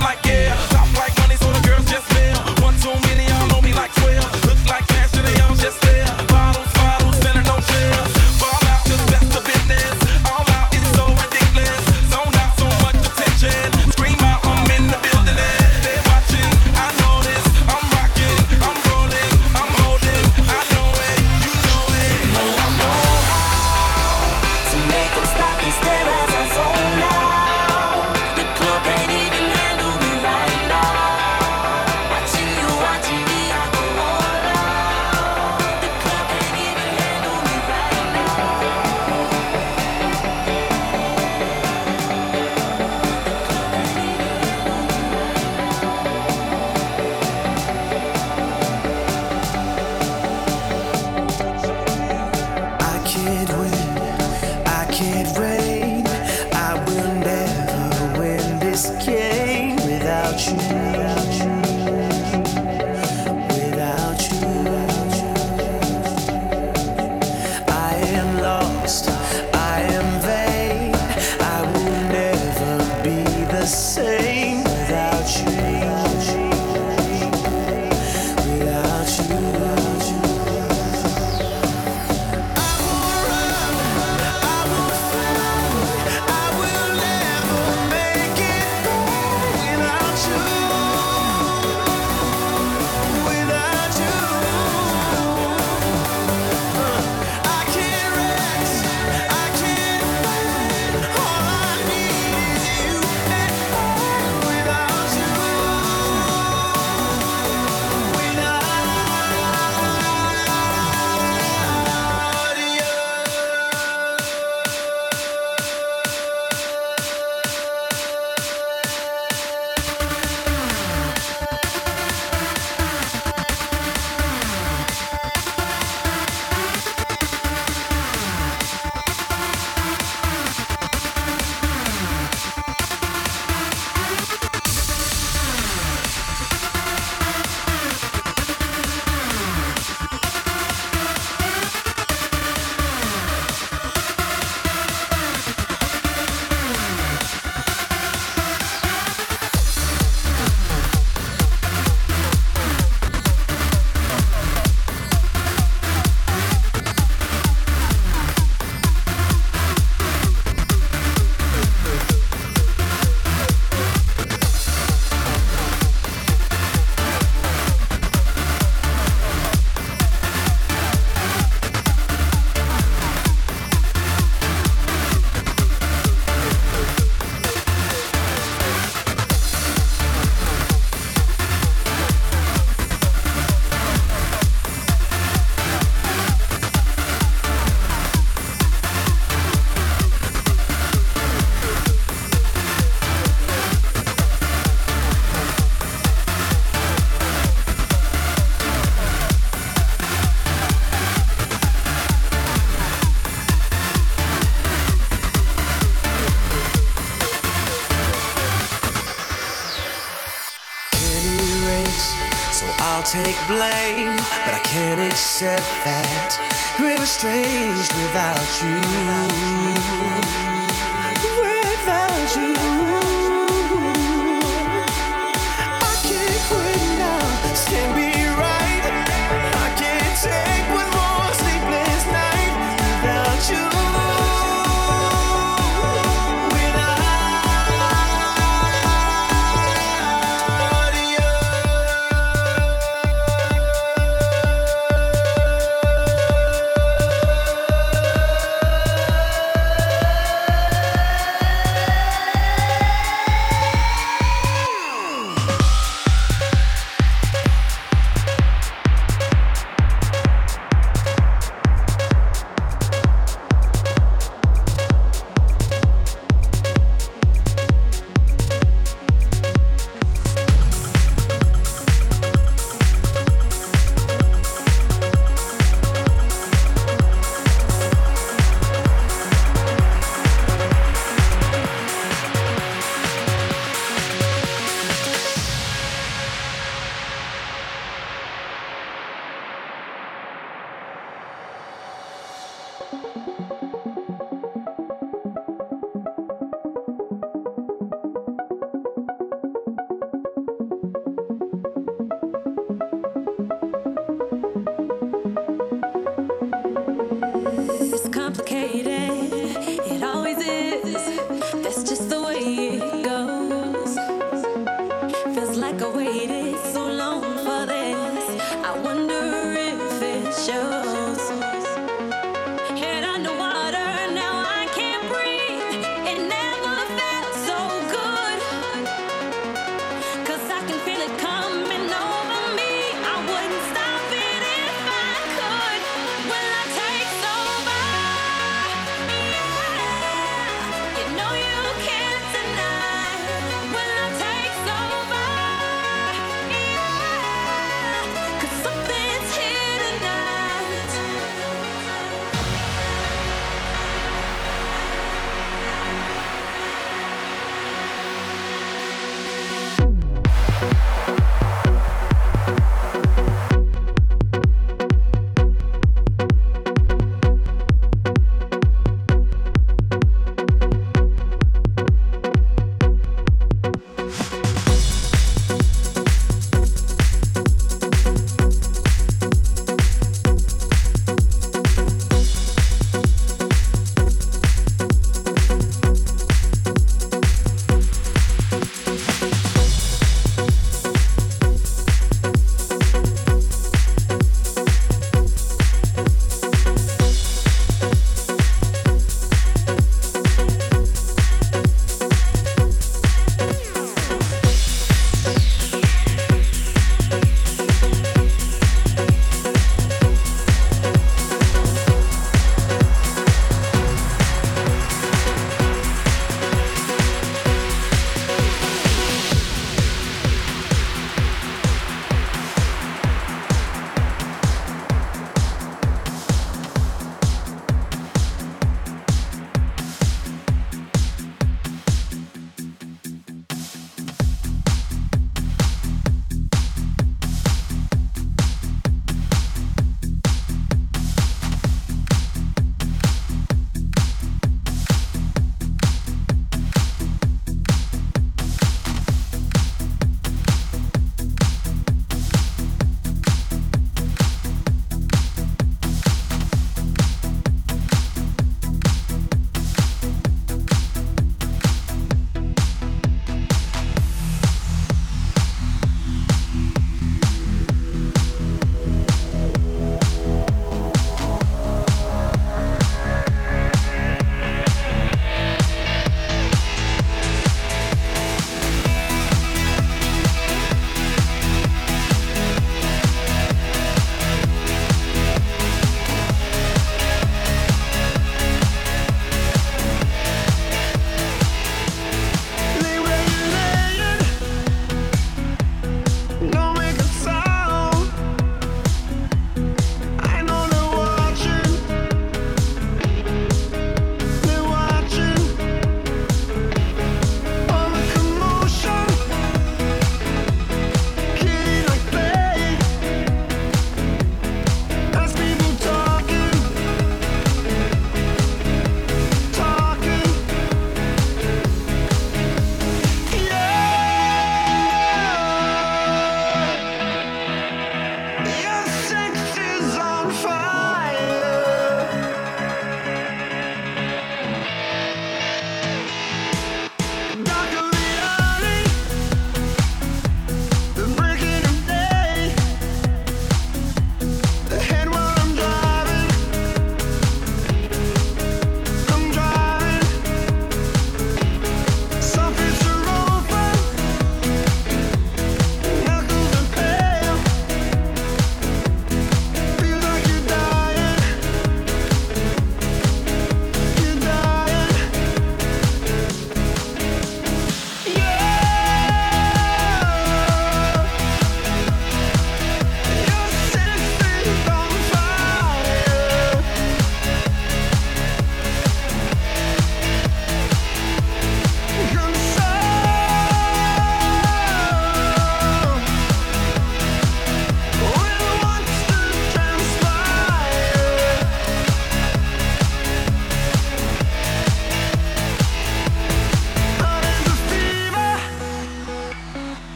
take we're estranged without you.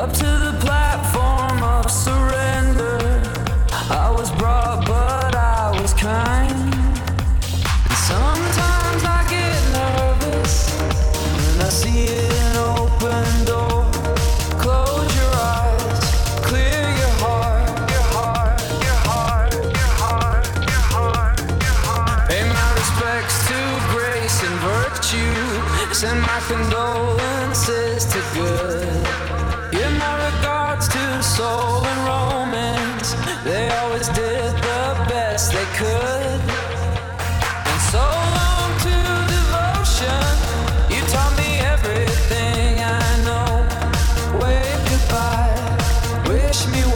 up to the platform of surrender. There